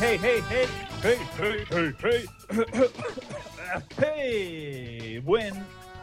hey, hey, hey, hey, hey, hey, hey. hey, buen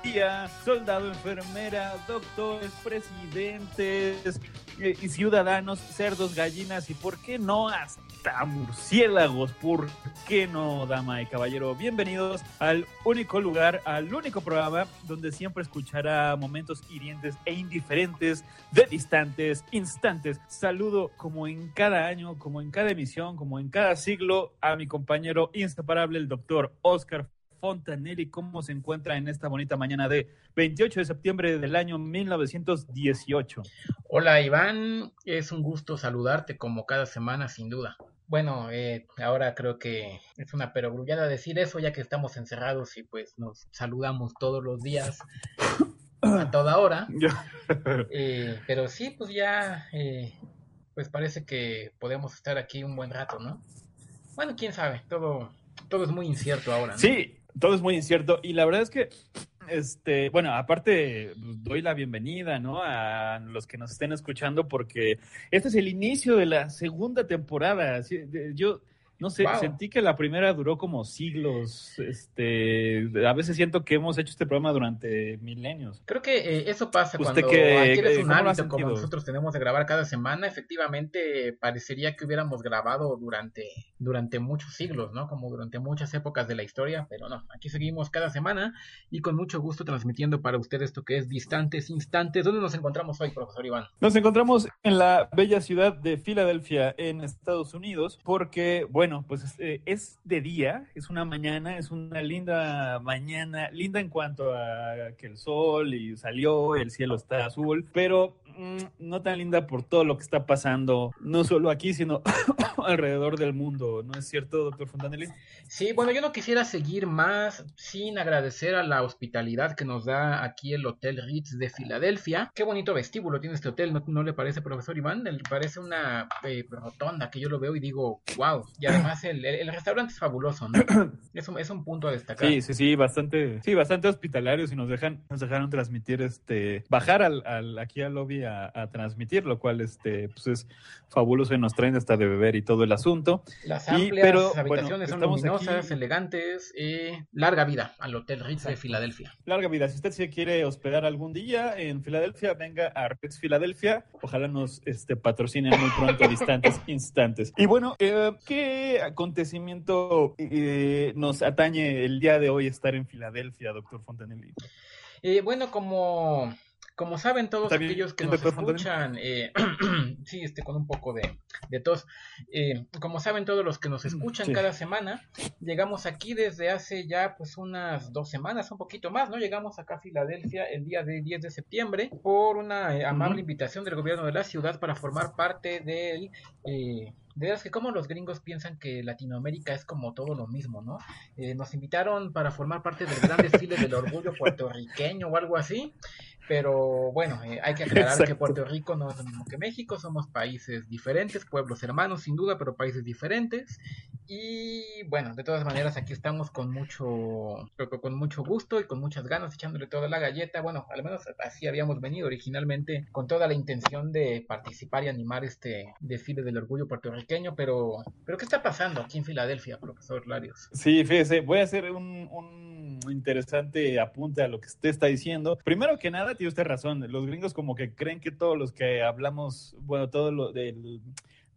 día, soldado, enfermera, doctores, presidentes, eh, y ciudadanos, cerdos, gallinas y por qué no hasta murciélagos, ¿por qué no, dama y caballero? Bienvenidos al único lugar, al único programa donde siempre escuchará momentos hirientes e indiferentes de distantes instantes. Saludo como en cada año, como en cada emisión, como en cada siglo a mi compañero inseparable, el doctor Oscar Fontanelli. ¿Cómo se encuentra en esta bonita mañana de 28 de septiembre del año 1918? Hola Iván, es un gusto saludarte como cada semana sin duda. Bueno, eh, ahora creo que es una perogrullada decir eso ya que estamos encerrados y pues nos saludamos todos los días a toda hora. Eh, pero sí, pues ya, eh, pues parece que podemos estar aquí un buen rato, ¿no? Bueno, quién sabe, todo, todo es muy incierto ahora. ¿no? Sí, todo es muy incierto y la verdad es que este, bueno, aparte pues, doy la bienvenida, ¿no? A los que nos estén escuchando porque este es el inicio de la segunda temporada. Yo no sé, Wow. sentí que la primera duró como siglos. Este, a veces siento que hemos hecho este programa durante milenios. Creo que eh, eso pasa ¿Usted cuando qué- adquieres qué- un hábito como nosotros tenemos de grabar cada semana. Efectivamente, parecería que hubiéramos grabado durante, durante muchos siglos, ¿no? Como durante muchas épocas de la historia, pero no, aquí seguimos cada semana y con mucho gusto transmitiendo para ustedes esto que es Distantes Instantes. ¿Dónde nos encontramos hoy, profesor Iván? Nos encontramos en la bella ciudad de Filadelfia, en Estados Unidos, porque, bueno, pues es, eh, es de día, es una mañana, es una linda mañana, linda en cuanto a que el sol y salió, el cielo está azul, pero mm, no tan linda por todo lo que está pasando, no solo aquí, sino alrededor del mundo, ¿no es cierto, doctor Fontanelli? Sí, bueno, yo no quisiera seguir más sin agradecer a la hospitalidad que nos da aquí el Hotel Ritz de Filadelfia. Qué bonito vestíbulo tiene este hotel, ¿no, no le parece, profesor Iván? Le parece una eh, rotonda que yo lo veo y digo, wow. Y además el, el- el restaurante es fabuloso, ¿no? Es un, es un punto a destacar. Sí, sí, sí, bastante, sí, bastante hospitalarios y nos dejan, nos dejaron transmitir, este, bajar al, al- aquí al lobby a, a transmitir, lo cual, este, pues es fabuloso y nos traen hasta de beber y todo el asunto. Las Y- amplias pero, bueno, habitaciones son estamos luminosas, aquí- elegantes. eh, larga vida al Hotel Ritz de. Filadelfia. Larga vida. Si usted se quiere hospedar algún día en Filadelfia, venga a Ritz Filadelfia. Ojalá nos este, patrocinen muy pronto, distantes instantes. Y bueno, eh, ¿qué acontecimiento eh, nos atañe el día de hoy estar en Filadelfia, doctor Fontanelli? Eh, bueno, como, como saben todos ¿Está bien, aquellos que nos escuchan, eh, sí, este, con un poco de, de tos, eh, como saben todos los que nos escuchan Sí. cada semana, llegamos aquí desde hace ya pues unas dos semanas, un poquito más, ¿no? Llegamos acá a Filadelfia el día de 10 de septiembre por una eh, amable invitación del gobierno de la ciudad para formar parte del... De veras que como los gringos piensan que Latinoamérica es como todo lo mismo, ¿no? Eh, nos invitaron para formar parte del gran desfile del orgullo puertorriqueño o algo así. Pero bueno, eh, hay que aclarar que. Puerto Rico no es lo mismo que México, somos países diferentes, pueblos hermanos sin duda, pero países diferentes. Y bueno, de todas maneras aquí estamos con mucho, con mucho gusto y con muchas ganas, echándole toda la galleta. Bueno, al menos así habíamos venido originalmente, con toda la intención de participar y animar este desfile del orgullo puertorriqueño. Pero, pero ¿qué está pasando aquí en Filadelfia, profesor Larios? Sí, fíjese, voy a hacer un, un interesante apunte a lo que usted está diciendo. Primero que nada, tiene usted razón. Los gringos como que creen que todos los que hablamos, bueno, todo lo del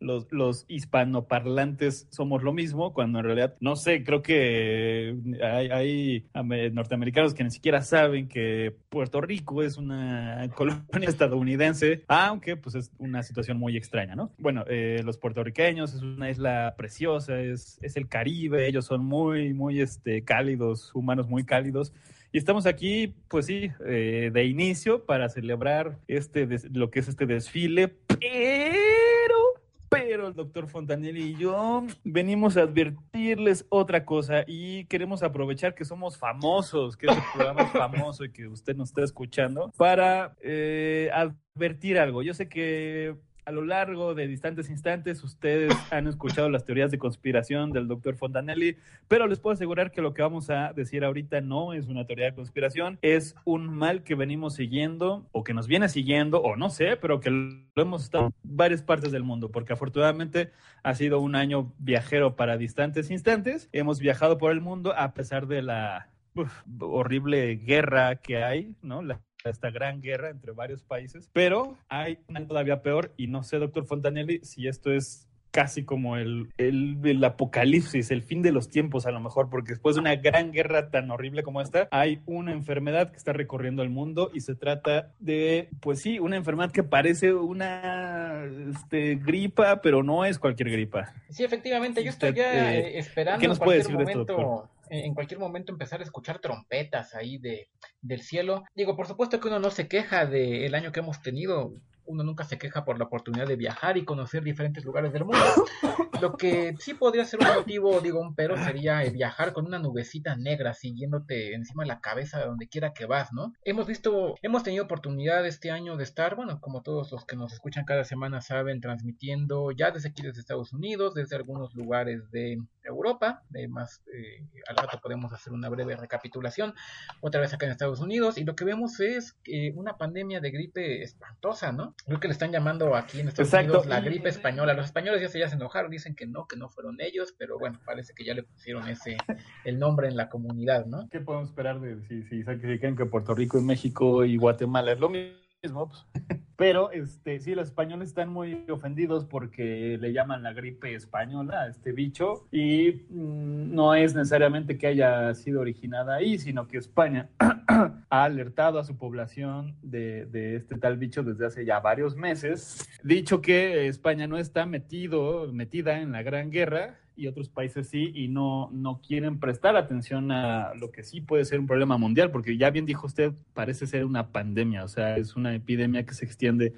los, los hispanoparlantes somos lo mismo, cuando en realidad, no sé, creo que hay, hay ame- norteamericanos que ni siquiera saben que Puerto Rico es una colonia estadounidense, aunque pues es una situación muy extraña, ¿no? Bueno, eh, los puertorriqueños es una isla preciosa, es, es el Caribe, ellos son muy, muy este, cálidos, humanos muy cálidos. Y estamos aquí, pues sí, eh, de inicio para celebrar este lo que es este desfile, pero, pero el doctor Fontanelli y yo venimos a advertirles otra cosa y queremos aprovechar que somos famosos, que este programa famoso y que usted nos está escuchando, para eh, advertir algo. Yo sé que a lo largo de distantes instantes ustedes han escuchado las teorías de conspiración del doctor Fontanelli, pero les puedo asegurar que lo que vamos a decir ahorita no es una teoría de conspiración, es un mal que venimos siguiendo o que nos viene siguiendo, o no sé, pero que lo hemos estado en varias partes del mundo, porque afortunadamente ha sido un año viajero para distantes instantes. Hemos viajado por el mundo a pesar de la horrible guerra que hay, ¿no? Esta gran guerra entre varios países, pero hay una todavía peor y no sé, doctor Fontanelli, si esto es casi como el, el, el, apocalipsis, el fin de los tiempos a lo mejor, porque después de una gran guerra tan horrible como esta, hay una enfermedad que está recorriendo el mundo y se trata de, pues sí, una enfermedad que parece una este, gripa, pero no es cualquier gripa. Sí, efectivamente, yo estoy ya eh, esperando ¿qué nos puede decir momento... de esto, doctor? En cualquier momento empezar a escuchar trompetas ahí de, del cielo. Digo, por supuesto que uno no se queja del año que hemos tenido. Uno nunca se queja por la oportunidad de viajar y conocer diferentes lugares del mundo. Lo que sí podría ser un motivo, digo, un pero sería viajar con una nubecita negra siguiéndote encima de la cabeza de donde quiera que vas, ¿no? Hemos visto, hemos tenido oportunidad este año de estar, bueno, como todos los que nos escuchan cada semana saben, transmitiendo ya desde aquí desde Estados Unidos, desde algunos lugares de Europa, de más eh, al rato podemos hacer una breve recapitulación, otra vez acá en Estados Unidos, y lo que vemos es eh, una pandemia de gripe espantosa, ¿no? Creo que le están llamando aquí en Estados Exacto. Unidos la gripe española. Los españoles ya se, ya se enojaron, dicen que no, que no fueron ellos, pero bueno, parece que ya le pusieron ese el nombre en la comunidad, ¿no? ¿Qué podemos esperar de si, si, creen que Puerto Rico y México y Guatemala es lo mismo? Pues. Pero este, sí, los españoles están muy ofendidos porque le llaman la gripe española a este bicho y mmm, no es necesariamente que haya sido originada ahí, sino que España ha alertado a su población de, de, este tal bicho desde hace ya varios meses. Dicho que España no está metido, metida en la gran guerra y otros países sí, y no, no quieren prestar atención a lo que sí puede ser un problema mundial, porque ya bien dijo usted, parece ser una pandemia, o sea, es una epidemia que se extiende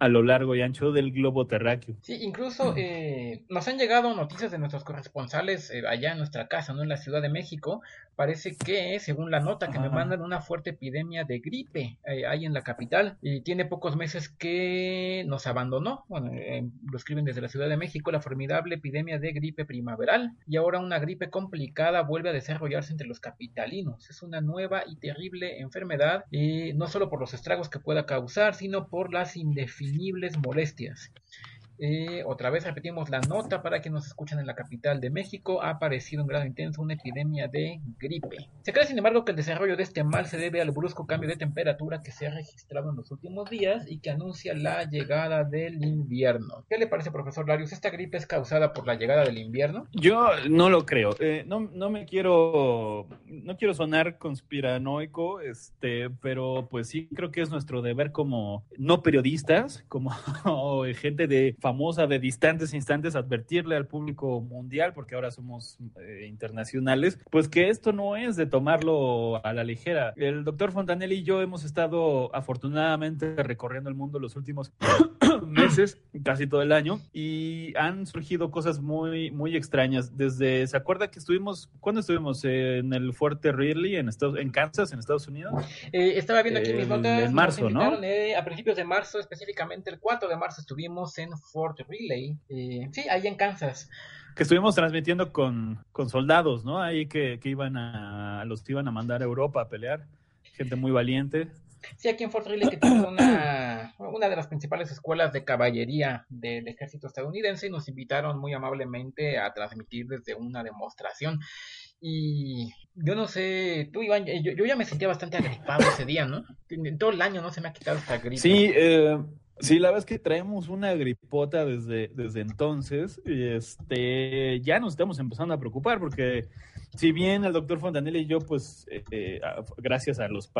a lo largo y ancho del globo terráqueo. Sí, incluso eh, nos han llegado noticias de nuestros corresponsales eh, allá en nuestra casa, ¿no? En la Ciudad de México. Parece que, según la nota que Ajá. me mandan, una fuerte epidemia de gripe eh, ahí en la capital. Y tiene pocos meses que nos abandonó. Bueno, eh, lo escriben desde la Ciudad de México, la formidable epidemia de gripe primaveral. Y ahora una gripe complicada vuelve a desarrollarse entre los capitalinos. Es una nueva y terrible enfermedad, eh, no solo por los estragos que pueda causar, sino por las indefinibles molestias. Eh, otra vez repetimos la nota para quienes nos escuchan en la capital de México. Ha aparecido en grado intenso una epidemia de gripe. Se cree, sin embargo, que el desarrollo de este mal se debe al brusco cambio de temperatura que se ha registrado en los últimos días y que anuncia la llegada del invierno. ¿Qué le parece, profesor Larios? ¿Esta gripe es causada por la llegada del invierno? Yo no lo creo. Eh, no, no me quiero, no quiero sonar conspiranoico, este, pero pues sí creo que es nuestro deber como no periodistas, como gente de famosa de distantes instantes advertirle al público mundial, porque ahora somos eh, internacionales, pues que esto no es de tomarlo a la ligera. El doctor Fontanelli y yo hemos estado afortunadamente recorriendo el mundo los últimos meses, casi todo el año, y han surgido cosas muy, muy extrañas. Desde, ¿se acuerda que estuvimos, ¿cuándo estuvimos? Eh, en el Fuerte Ridley, en, Estados, en Kansas, en Estados Unidos. Eh, estaba viendo aquí mis notas. En marzo, ¿no? Eh, a principios de marzo, específicamente el 4 de marzo, estuvimos en Fort Riley. Eh, sí, ahí en Kansas. Que estuvimos transmitiendo con, con soldados, ¿no? Ahí que, que, iban a, los iban a mandar a Europa a pelear. Gente muy valiente. Sí, aquí en Fort Riley, que tiene una, una de las principales escuelas de caballería del ejército estadounidense, y nos invitaron muy amablemente a transmitir desde una demostración. Y yo no sé, tú Iván, yo, yo ya me sentía bastante agripado ese día, ¿no? Todo el año no se me ha quitado esta gripe. Sí, eh, Sí, la verdad es que traemos una gripota desde, desde entonces y este, ya nos estamos empezando a preocupar porque si bien el doctor Fontanelli y yo, pues, eh, eh, gracias a los,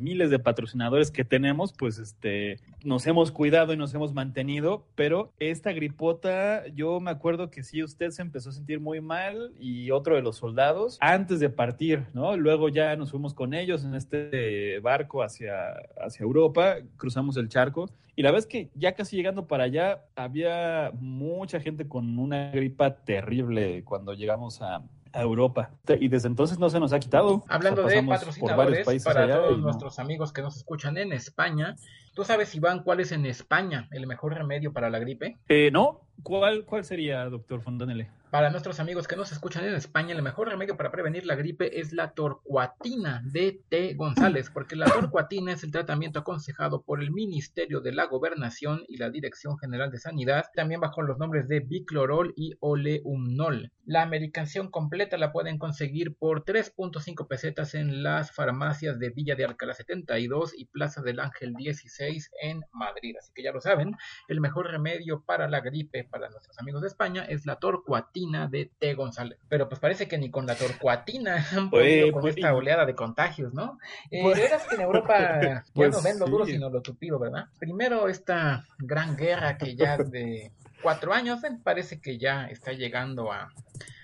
miles de patrocinadores que tenemos, pues, este, nos hemos cuidado y nos hemos mantenido, pero esta gripota, yo me acuerdo que sí, usted se empezó a sentir muy mal y otro de los soldados antes de partir, ¿no? Luego ya nos fuimos con ellos en este barco hacia, hacia Europa, cruzamos el charco y la vez que ya casi llegando para allá, había mucha gente con una gripa terrible cuando llegamos a, Europa. Y desde entonces no se nos ha quitado. Hablando de patrocinadores, para todos nuestros amigos que nos escuchan en España, ¿tú sabes, Iván, cuál es en España el mejor remedio para la gripe? Eh, no, ¿Cuál, ¿Cuál sería, doctor Fondanele? Para nuestros amigos que nos escuchan en España, el mejor remedio para prevenir la gripe es la torcuatina de T. González, porque la torcuatina es el tratamiento aconsejado por el Ministerio de la Gobernación y la Dirección General de Sanidad, también bajo los nombres de biclorol y oleumnol. La medicación completa la pueden conseguir por 3.5 pesetas en las farmacias de Villa de Alcalá 72 y Plaza del Ángel 16 en Madrid. Así que ya lo saben, el mejor remedio para la gripe para nuestros amigos de España es la torcuatina de T. González. Pero pues parece que ni con la torcuatina han podido con pues, esta oleada de contagios, ¿no? Eh, pues, que en Europa ya pues, no ven lo duro sino lo tupido, ¿verdad? Primero esta gran guerra que ya de cuatro años eh, parece que ya está llegando a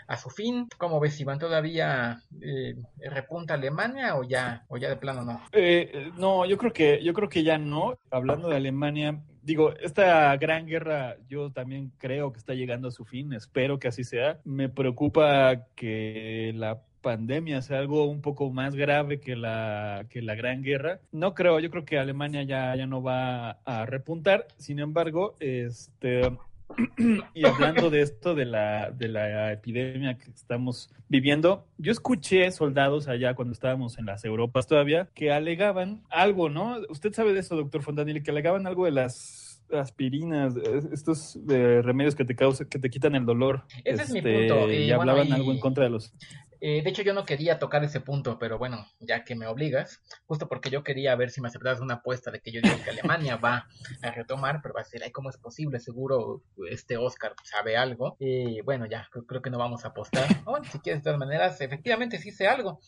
a su fin. ¿Cómo ves, Iván? ¿Todavía eh, repunta Alemania o ya, o ya de plano no? Eh, no, yo creo que, yo creo que ya no. Hablando de Alemania, digo, esta gran guerra yo también creo que está llegando a su fin, espero que así sea. Me preocupa que la pandemia sea algo un poco más grave que la, que la gran guerra. No creo, yo creo que Alemania ya, ya no va a repuntar. Sin embargo, este y hablando de esto, de la, de la epidemia que estamos viviendo, yo escuché soldados allá cuando estábamos en las Europas todavía que alegaban algo, ¿no? Usted sabe de eso, doctor Fontanilli, que alegaban algo de las aspirinas, estos eh, remedios que te causan, que te quitan el dolor. Ese es mi punto. Este, y, hablaban algo en contra de los eh, de hecho, yo no quería tocar ese punto, pero bueno, ya que me obligas, justo porque yo quería ver si me aceptabas una apuesta de que yo digo que Alemania va a retomar, pero va a decir, ay, ¿cómo es posible? Seguro este Oscar sabe algo. Y bueno, ya, creo, que no vamos a apostar. Bueno, si quieres, de todas maneras, efectivamente sí sé algo.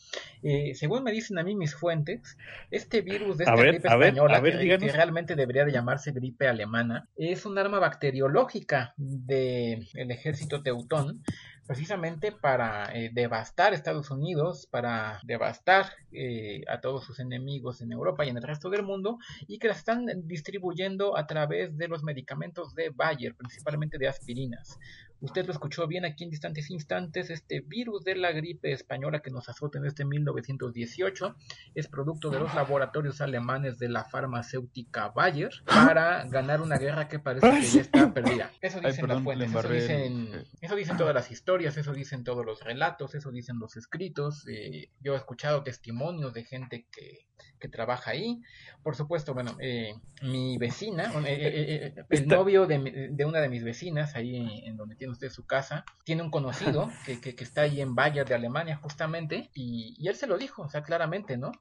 Eh, según me dicen a mí mis fuentes, este virus de esta gripe española, que, realmente debería de llamarse gripe alemana, es un arma bacteriológica del ejército teutón precisamente para eh, devastar Estados Unidos, para devastar eh, a todos sus enemigos en Europa y en el resto del mundo, y que las están distribuyendo a través de los medicamentos de Bayer, principalmente de aspirinas. Usted lo escuchó bien aquí en distantes instantes, este virus de la gripe española que nos azota en este 1918 es producto de los laboratorios alemanes de la farmacéutica Bayer para ganar una guerra que parece que ya está perdida. Eso dicen las fuentes, eso dicen, eso dicen todas las historias, eso dicen todos los relatos, eso dicen los escritos. Eh, yo he escuchado testimonios de gente que que trabaja ahí. Por supuesto, bueno, eh, mi vecina, eh, eh, el novio de, de, una de mis vecinas, ahí en donde tiene usted su casa, tiene un conocido que, que, está ahí en Bayer de Alemania justamente, y, y, él se lo dijo, o sea, claramente, ¿no?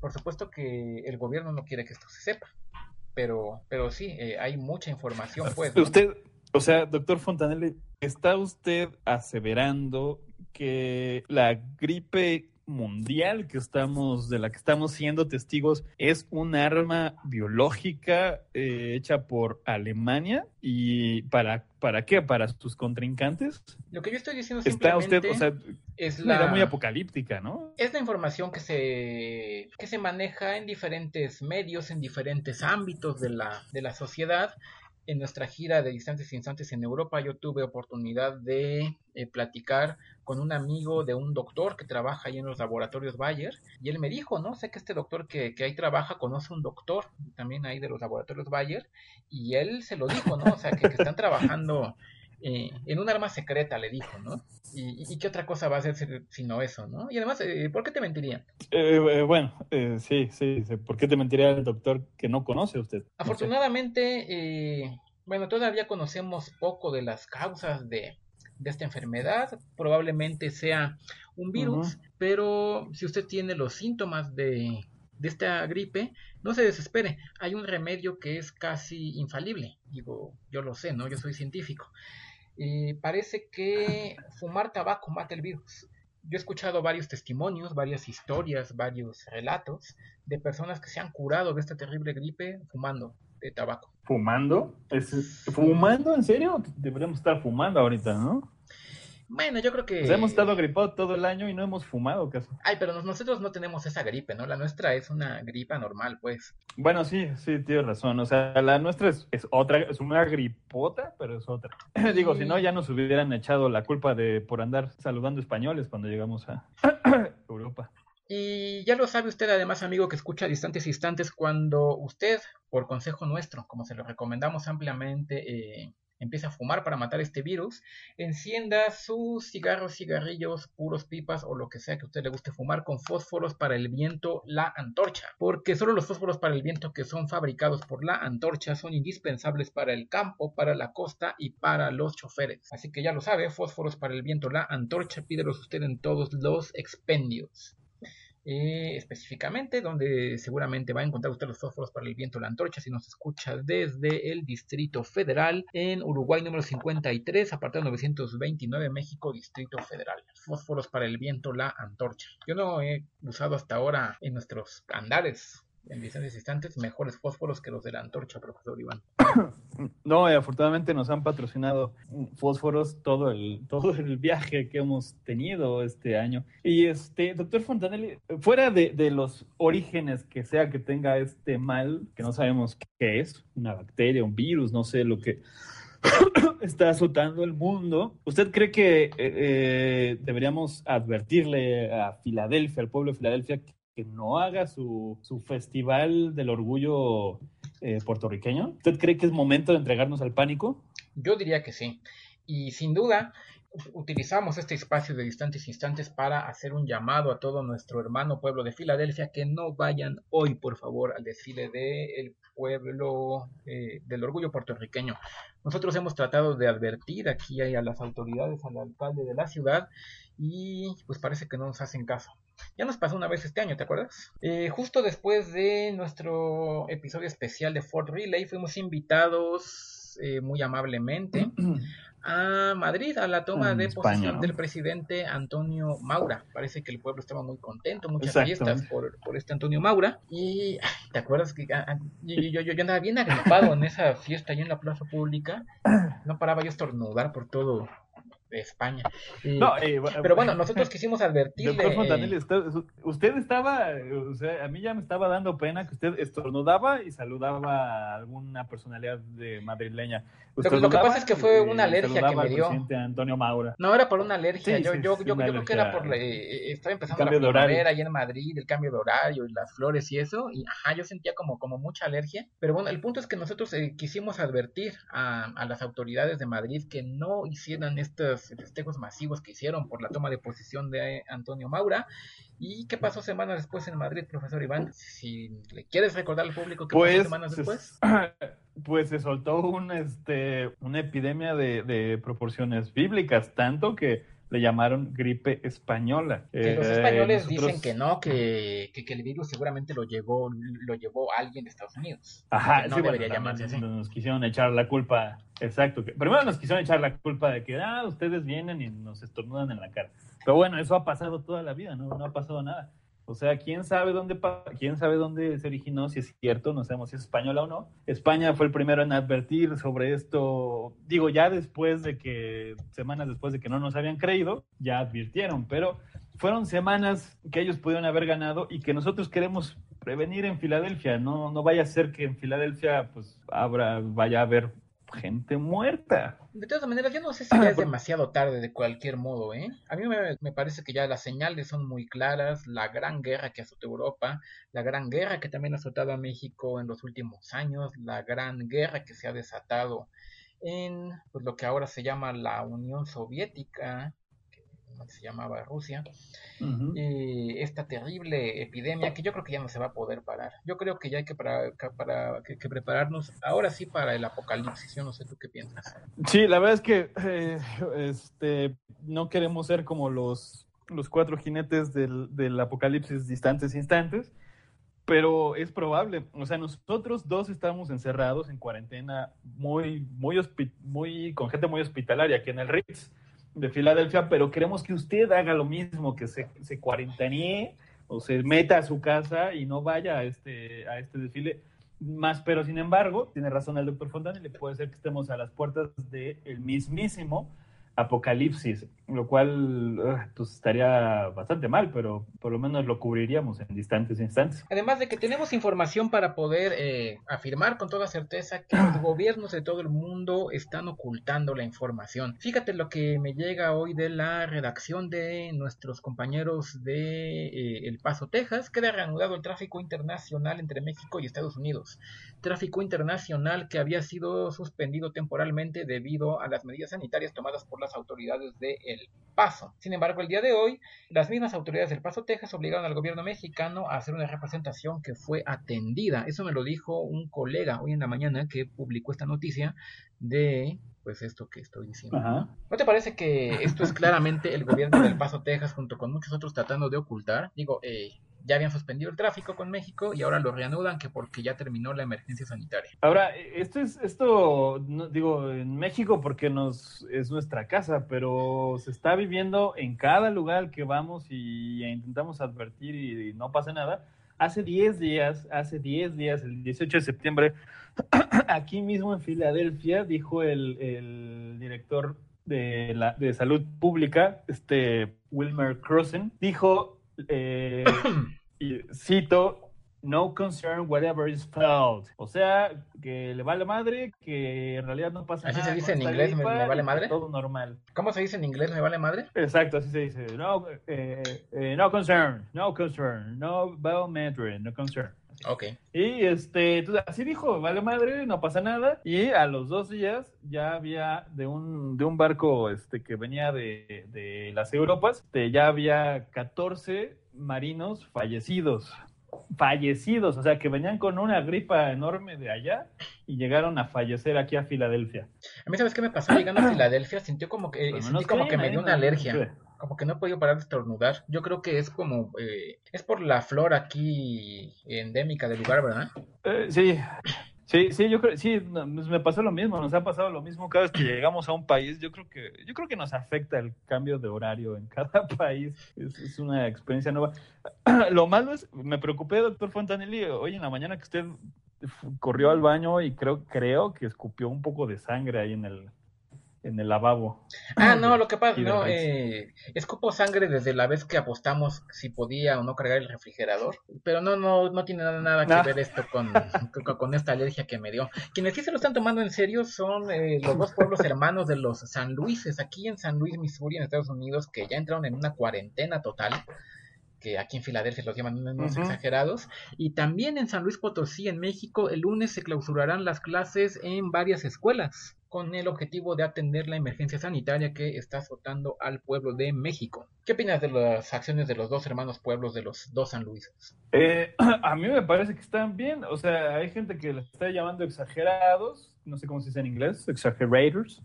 Por supuesto que el gobierno no quiere que esto se sepa, pero, pero sí, hay mucha información, pues. Usted, o sea, doctor Fontanelli, ¿está usted aseverando que la gripe mundial que estamos, de la que estamos siendo testigos, es un arma biológica eh, hecha por Alemania y para para qué, para sus contrincantes. Lo que yo estoy diciendo simplemente Está usted, o sea, es la muy apocalíptica, ¿no? Es la información que se que se maneja en diferentes medios, en diferentes ámbitos de la de la sociedad en nuestra gira de distantes instantes en Europa yo tuve oportunidad de eh, platicar con un amigo de un doctor que trabaja ahí en los laboratorios Bayer y él me dijo, ¿no? Sé que este doctor que, que ahí trabaja conoce un doctor también ahí de los laboratorios Bayer y él se lo dijo, ¿no? O sea, que, están trabajando eh, en un arma secreta, le dijo, ¿no? ¿Y, qué otra cosa va a hacer sino eso, no? Y además, eh, ¿por qué te mentirían? bueno, sí, sí, ¿por qué te mentiría el doctor que no conoce usted? Afortunadamente, bueno, todavía conocemos poco de las causas de, de esta enfermedad. Probablemente sea un virus, pero si usted tiene los síntomas de, de esta gripe, no se desespere. Hay un remedio que es casi infalible. Digo, yo lo sé, ¿no? Yo soy científico. Y parece que fumar tabaco mata el virus. yo he escuchado varios testimonios, varias historias, varios relatos de personas que se han curado de esta terrible gripe fumando de tabaco. ¿Fumando? ¿Fumando? ¿En serio? Deberíamos estar fumando ahorita, ¿no? Bueno, yo creo que... Hemos estado gripados todo el año y no hemos fumado casi. Ay, pero nosotros no tenemos esa gripe, ¿no? La nuestra es una gripa normal, pues. Bueno, sí, sí, tienes razón. O sea, la nuestra es, otra, es una gripota, pero es otra. Digo, si no, ya nos hubieran echado la culpa de por andar saludando españoles cuando llegamos a Europa. Y ya lo sabe usted, además, amigo, que escucha distantes instantes, cuando usted, por consejo nuestro, como se lo recomendamos ampliamente, eh, empieza a fumar para matar este virus, encienda sus cigarros, cigarrillos, puros pipas o lo que sea que usted le guste fumar con fósforos para el viento, la antorcha. Porque solo los fósforos para el viento que son fabricados por la antorcha son indispensables para el campo, para la costa y para los choferes. Así que ya lo sabe, fósforos para el viento, la antorcha, pídelos usted en todos los expendios. Eh, específicamente, donde seguramente va a encontrar usted los fósforos para el viento la antorcha si nos escucha desde el Distrito Federal en Uruguay número 53, apartado 929, México, Distrito Federal. Fósforos para el viento la antorcha. Yo no he usado hasta ahora en nuestros andares en distancias instantes mejores fósforos que los de la antorcha, profesor Iván. No, afortunadamente nos han patrocinado fósforos todo el, todo el viaje que hemos tenido este año. Y este, doctor Fontanelli, fuera de, de los orígenes que sea que tenga este mal, que no sabemos qué es, una bacteria, un virus, no sé lo que está azotando el mundo. ¿Usted cree que eh, eh, deberíamos advertirle a Filadelfia, al pueblo de Filadelfia, que no haga su, su festival del orgullo eh, puertorriqueño? ¿Usted cree que es momento de entregarnos al pánico? Yo diría que sí. Y sin duda, utilizamos este espacio de distantes instantes para hacer un llamado a todo nuestro hermano pueblo de Filadelfia que no vayan hoy, por favor, al desfile del pueblo eh, del orgullo puertorriqueño. Nosotros hemos tratado de advertir aquí a las autoridades, al alcalde de la ciudad, y pues parece que no nos hacen caso. Ya nos pasó una vez este año, ¿te acuerdas? Eh, justo después de nuestro episodio especial de Fort Relay fuimos invitados eh, muy amablemente a Madrid a la toma de posesión del presidente Antonio Maura. Parece que el pueblo estaba muy contento, muchas fiestas por, por, este Antonio Maura. Y ¿te acuerdas que ah, ah, yo, yo, yo, andaba bien agripado en esa fiesta allí en la plaza pública? No paraba yo a estornudar por todo de España. pero bueno, nosotros quisimos advertirle. usted, estaba, o sea, a mí ya me estaba dando pena que usted estornudaba y saludaba a alguna personalidad de madrileña. Lo, que pasa es que fue una alergia que me dio. Antonio Maura. No, era por una alergia. yo, yo, yo, creo que era por. Eh, eh, estaba empezando la primavera ahí en Madrid, el cambio de horario y las flores y eso. Y ajá, yo sentía como, como mucha alergia. Pero bueno, el punto es que nosotros eh, quisimos advertir a, a las autoridades de Madrid que no hicieran estas festejos masivos que hicieron por la toma de posición de Antonio Maura. ¿Y qué pasó semanas después en Madrid, profesor Iván? Si le quieres recordar al público qué pasó pues, semanas después. Pues se soltó un, este, una epidemia de, de proporciones bíblicas, tanto que le llamaron gripe española. Que los eh, españoles dicen que no, que, que, el virus seguramente lo llevó, lo llevó alguien de Estados Unidos. Ajá, no debería llamarse así. Nos quisieron echar la culpa, exacto. primero nos quisieron echar la culpa de que, ah, ustedes vienen y nos estornudan en la cara. Pero bueno, eso ha pasado toda la vida, ¿no? No ha pasado nada. O sea, quién sabe dónde quién sabe dónde se originó, si es cierto, no sabemos si es española o no. España fue el primero en advertir sobre esto, digo, ya después de que, semanas después de que no nos habían creído, ya advirtieron, pero fueron semanas que ellos pudieron haber ganado y que nosotros queremos prevenir en Filadelfia. No, no vaya a ser que en Filadelfia pues habrá, vaya a haber gente muerta. De todas maneras, yo no sé si ya es demasiado tarde de cualquier modo, ¿eh? A mí me, parece que ya las señales son muy claras, la gran guerra que azotó Europa, la gran guerra que también ha azotado a México en los últimos años, la gran guerra que se ha desatado en pues, lo que ahora se llama la Unión Soviética, se llamaba Rusia, y esta terrible epidemia que yo creo que ya no se va a poder parar. Yo creo que ya hay que, para, para que, prepararnos ahora sí para el apocalipsis. Yo no sé tú qué piensas. Sí, la verdad es que eh, este, no queremos ser como los, los cuatro jinetes del, del apocalipsis distantes instantes pero es probable. O sea, nosotros dos estamos encerrados en cuarentena muy, muy, muy, con gente muy hospitalaria aquí en el Ritz de Filadelfia, pero queremos que usted haga lo mismo, que se, se o se meta a su casa y no vaya a este, a este desfile. Más, pero sin embargo, tiene razón el doctor Fontana, le puede ser que estemos a las puertas del mismísimo apocalipsis, lo cual uh, pues estaría bastante mal, pero por lo menos lo cubriríamos en distantes instantes. Además de que tenemos información para poder eh, afirmar con toda certeza que los gobiernos de todo el mundo están ocultando la información. Fíjate lo que me llega hoy de la redacción de nuestros compañeros de eh, El Paso, Texas, queda reanudado el tráfico internacional entre México y Estados Unidos. Tráfico internacional que había sido suspendido temporalmente debido a las medidas sanitarias tomadas por las autoridades de El Paso. Sin embargo, el día de hoy, las mismas autoridades del Paso, Texas, obligaron al gobierno mexicano a hacer una representación que fue atendida. Eso me lo dijo un colega hoy en la mañana que publicó esta noticia de pues esto que estoy diciendo. Ajá. ¿No te parece que esto es claramente el gobierno del Paso, Texas, junto con muchos otros tratando de ocultar? Digo, eh, ya habían suspendido el tráfico con México y ahora lo reanudan que porque ya terminó la emergencia sanitaria. Ahora, esto es, esto, no, digo, en México porque nos es nuestra casa, pero se está viviendo en cada lugar que vamos y intentamos advertir y, y no pasa nada. Hace 10 días, hace 10 días, el 18 de septiembre, aquí mismo en Filadelfia, dijo el, el director de, la, de salud pública, este Wilmer Crossen, dijo, eh, y cito, no concern whatever is felt. O sea, que le vale madre, que en realidad no pasa ¿Así nada. se dice en inglés, me- gripa, me vale madre? Todo normal. ¿Cómo se dice en inglés? ¿Me vale madre? Exacto, así se dice. No, eh, eh, no concern, no concern, no madre, no concern. Ok. Y este, entonces, así dijo, vale madre, no pasa nada. Y a los dos días ya había de un, de un barco este, que venía de, de las Europas, este, ya había 14 marinos fallecidos. Fallecidos, o sea, que venían con una gripa enorme de allá y llegaron a fallecer aquí a Filadelfia. A mí, ¿sabes qué me pasó llegando a Filadelfia? Sintió como que, no sentí como creen, que me ¿eh? dio una nos alergia. Como que no he podido parar de estornudar. Yo creo que es como, eh, es por la flora aquí endémica del lugar, ¿verdad? Eh, sí, sí, sí, yo creo, sí, pues me pasó lo mismo, nos ha pasado lo mismo cada vez que llegamos a un país. Yo creo que, yo creo que nos afecta el cambio de horario en cada país. Es, es una experiencia nueva. Lo malo es, me preocupé, doctor Fontanelli, hoy en la mañana que usted corrió al baño y creo, creo que escupió un poco de sangre ahí en el, en el lavabo. Ah, no, lo que pasa, no, eh, escupo sangre desde la vez que apostamos si podía o no cargar el refrigerador, pero no, no, no tiene nada, nada que Ah. ver esto con, con, con esta alergia que me dio. Quienes sí se lo están tomando en serio son eh, los dos pueblos hermanos de los San Luises, aquí en San Luis, Missouri, en Estados Unidos, que ya entraron en una cuarentena total que aquí en Filadelfia los llaman unos exagerados, y también en San Luis Potosí, en México, el lunes se clausurarán las clases en varias escuelas, con el objetivo de atender la emergencia sanitaria que está azotando al pueblo de México. ¿Qué opinas de las acciones de los dos hermanos pueblos de los dos San Luises? Eh, a mí me parece que están bien. O sea, hay gente que les está llamando exagerados, no sé cómo se dice en inglés, exagerators.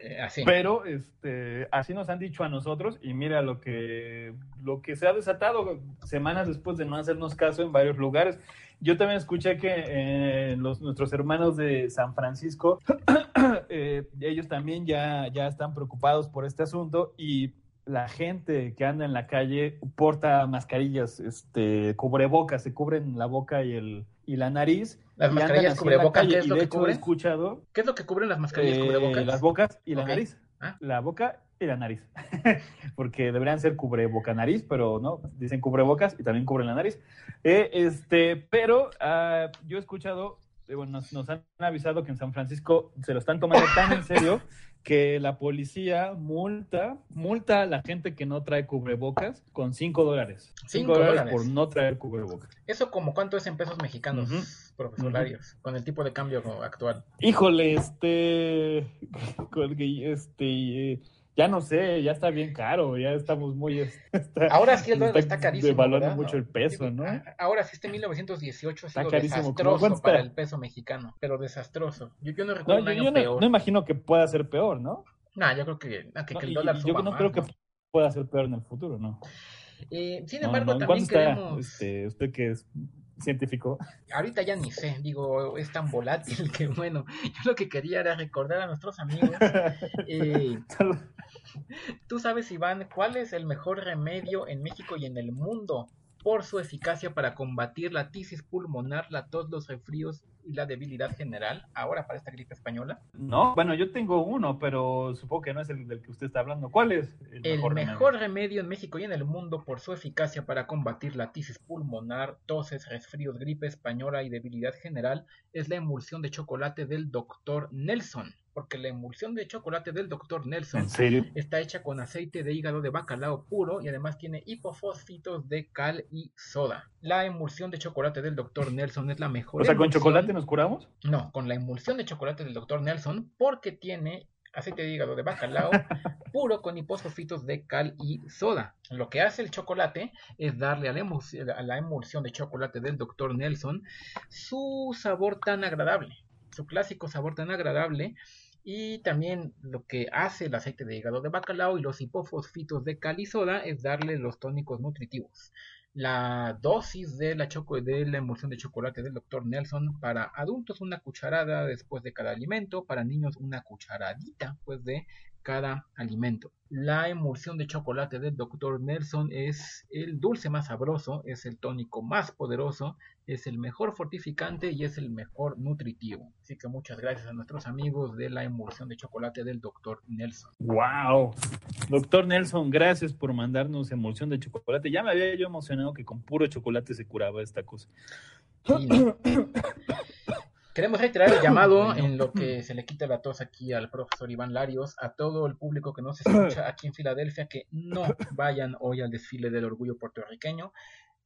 Eh. Pero este, así nos han dicho a nosotros y mira lo que, lo que se ha desatado semanas después de no hacernos caso en varios lugares. Yo también escuché que eh, los, nuestros hermanos de San Francisco, eh, ellos también ya, ya están preocupados por este asunto y la gente que anda en la calle porta mascarillas, este, cubrebocas, se cubren la boca y, el, y la nariz. Las mascarillas cubrebocas, ¿qué es lo que cubren? escuchado ¿Qué es lo que cubren las mascarillas eh, cubrebocas? Las bocas y la nariz. Ah. La boca y la nariz. Porque deberían ser cubreboca nariz, pero no, dicen cubrebocas y también cubren la nariz. Eh, este, pero ah, yo he escuchado, eh, bueno, nos, nos han avisado que en San Francisco se lo están tomando tan en serio que la policía multa, multa a la gente que no trae cubrebocas con 5 dólares. 5 Cinco dólares por no traer cubrebocas. ¿Eso como cuánto es en pesos mexicanos, profesorarios, con el tipo de cambio actual? Híjole, este, este, eh, ya no sé, ya está bien caro, ya estamos muy, está, Ahora sí el dólar está está carísimo. devaluando ¿verdad? mucho el peso, Digo, ¿no? Ahora sí, este 1918 ha Está sido carísimo. ¿Cómo desastroso para está? el peso mexicano, pero desastroso. Yo, yo no No, recuerdo yo, un año yo no, peor. no imagino que pueda ser peor, ¿no? Nah, yo creo que, que, No, que el dólar suba yo no más, creo que ¿no? pueda ser peor en el futuro, ¿no? Eh, sin No, embargo, no, ¿en también está, queremos... este, usted que es científico? Ahorita ya ni sé, digo, es tan volátil que bueno, yo lo que quería era recordar a nuestros amigos eh, Tú sabes, Iván, cuál es el mejor remedio en México y en el mundo por su eficacia para combatir la tisis pulmonar, la tos, los resfríos y la debilidad general, ahora para esta gripe española? No, bueno, yo tengo uno, pero supongo que no es el del que usted está hablando. ¿Cuál es el, el mejor, remedio? en México y en el mundo por su eficacia para combatir la tisis pulmonar, toses, resfríos, gripe española y debilidad general es la emulsión de chocolate del doctor Nelson porque la emulsión de chocolate del Dr. Nelson está hecha con aceite de hígado de bacalao puro y además tiene hipofosfitos de cal y soda. La emulsión de chocolate del Dr. Nelson es la mejor. O sea, ¿con chocolate nos curamos? No, con la emulsión de chocolate del Dr. Nelson porque tiene aceite de hígado de bacalao puro con hipofosfitos de cal y soda. Lo que hace el chocolate es darle a la, emulsión, a la emulsión de chocolate del Dr. Nelson su sabor tan agradable, su clásico sabor tan agradable y también lo que hace el aceite de hígado de bacalao y los hipofosfitos de cal y soda es darle los tónicos nutritivos. La dosis de la, choco de la emulsión de chocolate del Dr. Nelson para adultos una cucharada después de cada alimento, para niños una cucharadita después de cada alimento. La emulsión de chocolate del Dr. Nelson es el dulce más sabroso, es el tónico más poderoso, es el mejor fortificante y es el mejor nutritivo. Así que muchas gracias a nuestros amigos de la emulsión de chocolate del Dr. Nelson. ¡Wow! Doctor Nelson, gracias por mandarnos emulsión de chocolate. Ya me había yo emocionado que con puro chocolate se curaba esta cosa. Queremos reiterar el llamado en lo que se le quita la tos aquí al profesor Iván Larios, a todo el público que nos escucha aquí en Filadelfia, que no vayan hoy al desfile del orgullo puertorriqueño.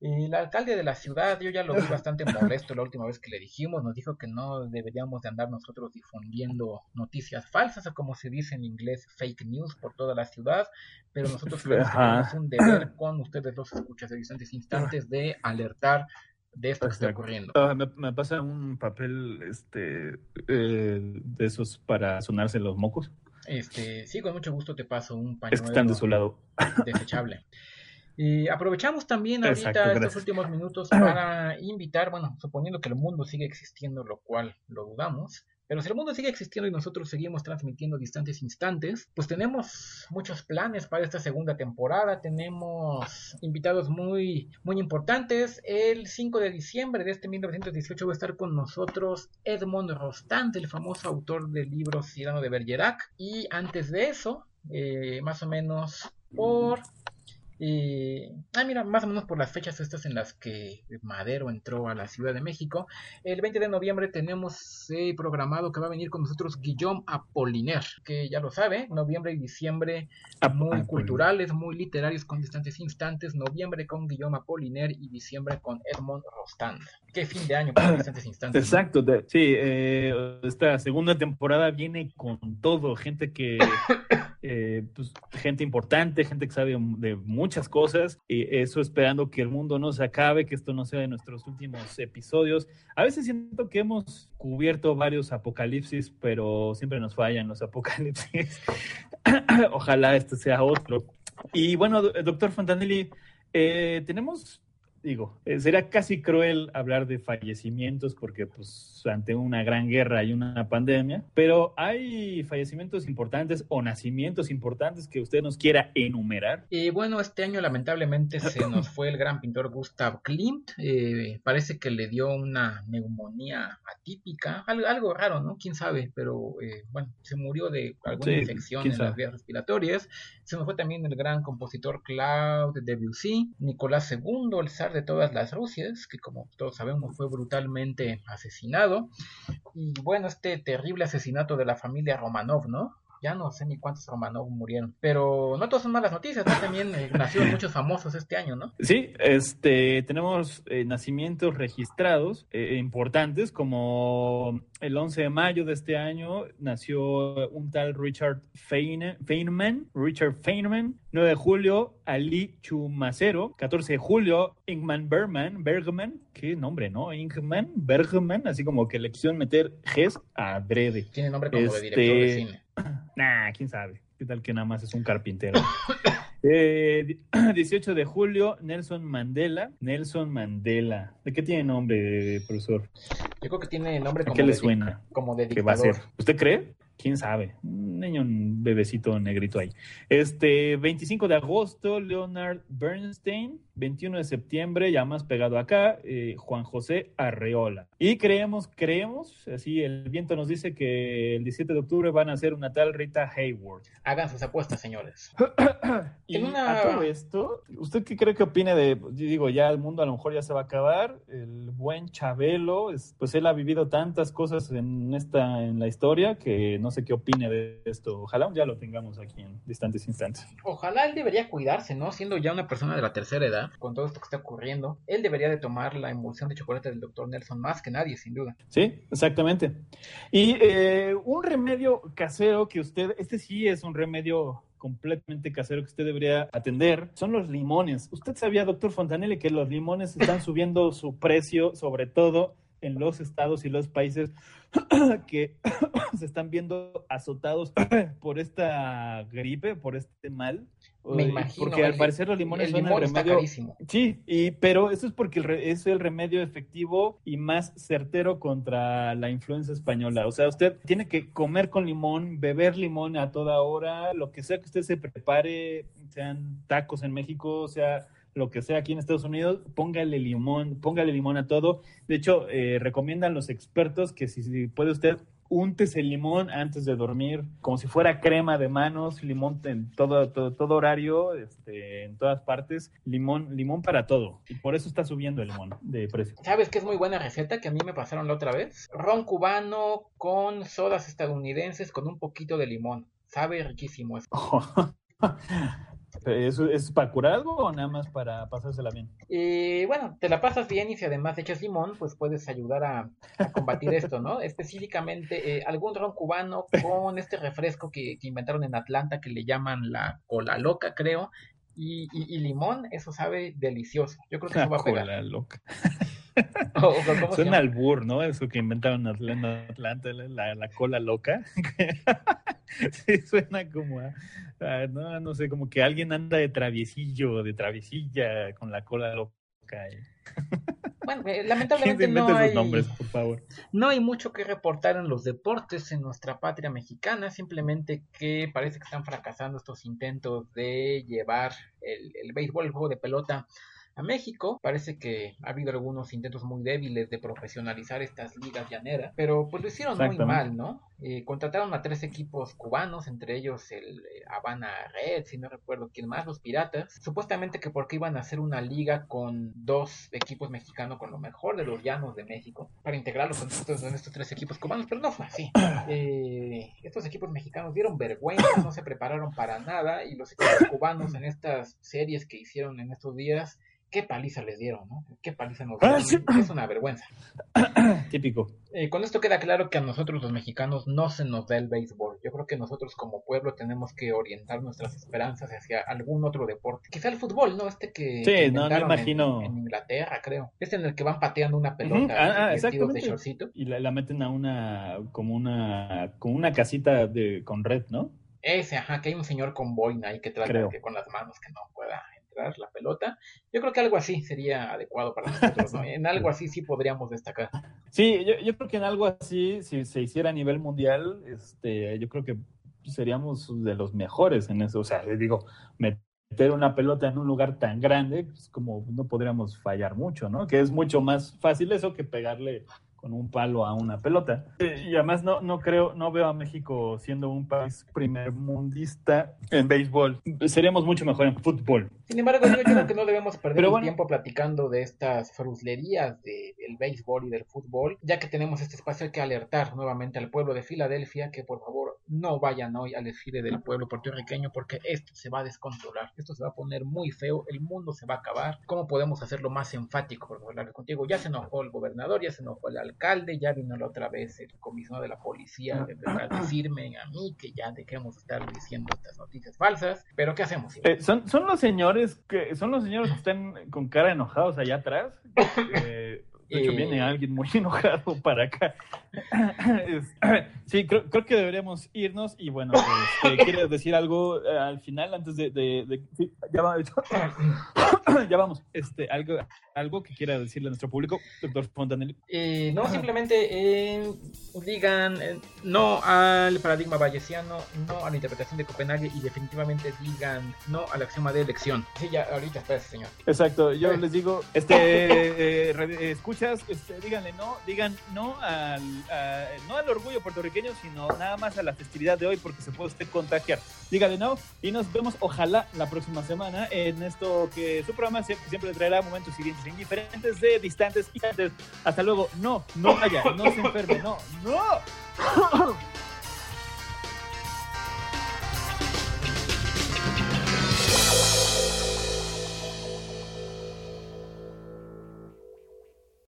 El alcalde de la ciudad, yo ya lo vi bastante molesto la última vez que le dijimos, nos dijo que no deberíamos de andar nosotros difundiendo noticias falsas o como se dice en inglés fake news por toda la ciudad, pero nosotros tenemos un deber con ustedes los escuchas de distantes instantes de alertar de esto que está ocurriendo. Ah, me, pasa un papel este eh, de esos para sonarse los mocos. Este, sí, con mucho gusto te paso un pañuelo es que están de su lado. desechable. Y aprovechamos también ahorita estos últimos minutos para invitar, bueno, suponiendo que el mundo sigue existiendo, lo cual lo dudamos, pero si el mundo sigue existiendo y nosotros seguimos transmitiendo distantes instantes, pues tenemos muchos planes para esta segunda temporada. Tenemos invitados muy, muy importantes. El 5 de diciembre de este 1918 va a estar con nosotros Edmond Rostand, el famoso autor del libro Cirano de Bergerac. Y antes de eso, eh, más o menos por y, ah, mira, más o menos por las fechas estas en las que Madero entró a la Ciudad de México. El 20 de noviembre tenemos eh, programado que va a venir con nosotros Guillaume Apollinaire, que ya lo sabe, noviembre y diciembre muy culturales, muy literarios con distantes instantes. Noviembre con Guillaume Apollinaire y diciembre con Edmond Rostand. Qué fin de año con distantes instantes. Exacto, sí, eh, esta segunda temporada viene con todo, gente que, eh, pues, gente importante, gente que sabe de muchas cosas y eso esperando que el mundo no se acabe, que esto no sea de nuestros últimos episodios. A veces siento que hemos cubierto varios apocalipsis, pero siempre nos fallan los apocalipsis. Ojalá este sea otro. Y bueno, doctor Fontanelli, eh, tenemos digo, eh, sería casi cruel hablar de fallecimientos porque pues ante una gran guerra y una pandemia, pero hay fallecimientos importantes o nacimientos importantes que usted nos quiera enumerar. Y bueno, este año lamentablemente se nos fue el gran pintor Gustav Klimt, eh, parece que le dio una neumonía atípica, algo, raro, ¿no? Quién sabe, pero eh, bueno, se murió de alguna infección en las vías respiratorias. Se nos fue también el gran compositor Claude Debussy, Nicolás II, el zar de todas las Rusias, que como todos sabemos fue brutalmente asesinado. Y bueno, este terrible asesinato de la familia Romanov, ¿no? Ya no sé ni cuántos Romanov murieron. Pero no todas son malas noticias, También eh, nacieron muchos famosos este año, ¿no? Sí, este, tenemos eh, nacimientos registrados eh, importantes, como el 11 de mayo de este año nació un tal Richard Feynman, Richard Feynman. 9 de julio, Ali Chumacero. 14 de julio, Ingman Bergman, Bergman, qué nombre, ¿no? Ingman Bergman, así como que le quisieron meter Ges adrede. Tiene nombre como de director de este, cine. Nah, quién sabe. ¿Qué tal que nada más es un carpintero? Eh, 18 de julio, Nelson Mandela. Nelson Mandela. ¿De qué tiene nombre, profesor? Yo creo que tiene nombre como ¿Qué le suena? Como de ¿Qué va a ser? ¿Usted cree? Quién sabe, un niño, un bebecito negrito ahí. Este 25 de agosto, Leonard Bernstein, 21 de septiembre, ya más pegado acá, eh, Juan José Arreola. Y creemos, creemos, así el viento nos dice que el 17 de octubre van a ser una tal Rita Hayward. Hagan sus apuestas, señores. y a todo esto, ¿usted qué cree que opine de, yo digo, ya el mundo a lo mejor ya se va a acabar, el buen Chabelo, pues él ha vivido tantas cosas en esta, en la historia que no sé qué opine de esto. Ojalá ya lo tengamos aquí en distantes instantes. Ojalá él debería cuidarse, ¿no? Siendo ya una persona de la tercera edad, con todo esto que está ocurriendo, él debería de tomar la emulsión de chocolate del doctor Nelson más que nadie, sin duda. Sí, exactamente. Y eh, un remedio casero que usted, este sí es un remedio completamente casero que usted debería atender son los limones. ¿Usted sabía, doctor Fontanelli, que los limones están subiendo su precio, sobre todo en los estados y los países que se están viendo azotados por esta gripe, por este mal. Me imagino. Porque al parecer los limones son el remedio. Sí, y, pero eso es porque es el remedio efectivo y más certero contra la influenza española. O sea, usted tiene que comer con limón, beber limón a toda hora, lo que sea que usted se prepare, sean tacos en México, sea lo que sea aquí en Estados Unidos, póngale limón, póngale limón a todo. De hecho, eh, recomiendan los expertos que si, puede usted úntese el limón antes de dormir, como si fuera crema de manos, limón en todo, todo, todo horario, este, en todas partes, limón, limón para todo. Y por eso está subiendo el limón de precio. ¿Sabes qué es muy buena receta que a mí me pasaron la otra vez? Ron cubano con sodas estadounidenses con un poquito de limón. Sabe riquísimo eso. ¿Es, ¿Es para curar algo o nada más para pasársela bien? Y bueno, te la pasas bien y si además echas limón, pues puedes ayudar a, combatir esto, ¿no? Específicamente eh, algún ron cubano con este refresco que, inventaron en Atlanta que le llaman la cola loca, creo. Y, y, limón, eso sabe delicioso. Yo creo que eso va a pegar. Cola loca. Suena al albur, ¿no? Eso que inventaron en Atlanta, la, la cola loca. sí, suena como a, no, no sé, como que alguien anda de traviesillo, de traviesilla con la cola loca. Bueno, eh, lamentablemente no hay, nombres, por favor. no hay mucho que reportar en los deportes en nuestra patria mexicana, simplemente que parece que están fracasando estos intentos de llevar el, el béisbol, el juego de pelota a México. Parece que ha habido algunos intentos muy débiles de profesionalizar estas ligas llaneras, pero pues lo hicieron muy mal, ¿no? Eh, contrataron a tres equipos cubanos, entre ellos el eh, Habana Red, si no recuerdo quién más, los Piratas. Supuestamente que porque iban a hacer una liga con dos equipos mexicanos con lo mejor de los llanos de México, para integrarlos en estos, en estos tres equipos cubanos, pero no fue así. Eh, estos equipos mexicanos dieron vergüenza, no se prepararon para nada y los equipos cubanos en estas series que hicieron en estos días qué paliza les dieron, ¿no? Qué paliza nos dieron. Es una vergüenza. Típico. Eh, con esto queda claro que a nosotros los mexicanos no se nos da el béisbol. Yo creo que nosotros como pueblo tenemos que orientar nuestras esperanzas hacia algún otro deporte. Quizá el fútbol, ¿no? Este que, sí, no, me imagino. En, Inglaterra, creo. Este en el que van pateando una pelota uh de shortcito. Y la, meten a una como una como una casita de con red, ¿no? Ese, ajá, que hay un señor con boina ahí que trata que con las manos que no pueda la pelota. Yo creo que algo así sería adecuado para nosotros, ¿no? En algo así sí podríamos destacar. Sí, yo, creo que en algo así, si se hiciera a nivel mundial, este, yo creo que seríamos de los mejores en eso. O sea, digo, meter una pelota en un lugar tan grande, pues como no podríamos fallar mucho, ¿no? Que es mucho más fácil eso que pegarle con un palo a una pelota. Eh, y además no, no creo, no veo a México siendo un país primer mundista en béisbol. Seríamos mucho mejor en fútbol. Sin embargo, yo creo que no debemos perder el tiempo platicando de estas fruslerías del béisbol y del fútbol, ya que tenemos este espacio hay que alertar nuevamente al pueblo de Filadelfia que por favor no vayan hoy al desfile del pueblo puertorriqueño porque esto se va a descontrolar, esto se va a poner muy feo, el mundo se va a acabar. ¿Cómo podemos hacerlo más enfático? Por hablar contigo, ya se enojó el gobernador, ya se enojó el alcalde, ya vino la otra vez el comisionado de la policía a decirme a mí que ya dejemos de estar diciendo estas noticias falsas, pero ¿qué hacemos? Eh, son, son los señores son los señores que están con cara enojados allá atrás. Eh, De hecho, Eh, viene alguien muy enojado para acá. Sí, creo, creo que deberíamos irnos. Y bueno, este, ¿quieres decir algo eh, al final antes de. de- de- sí, ya, va- ya vamos. Este, algo, algo que quiera decirle a nuestro público, doctor Fontanelli. Eh, no, simplemente eh, digan eh, no al paradigma bayesiano, no a la interpretación de Copenhague y definitivamente digan no al axioma de elección. Sí, ya, ahorita está ese señor. Exacto, yo Eh. les digo, este, eh, este, díganle no, digan no al, a- no al orgullo puertorriqueño, sino nada más a la festividad de hoy porque se puede usted contagiar. Díganle no y nos vemos, ojalá, la próxima semana en esto que su programa siempre, siempre traerá momentos siguientes indiferentes de distantes. Hasta luego, no, no vaya, no se enferme, no, no.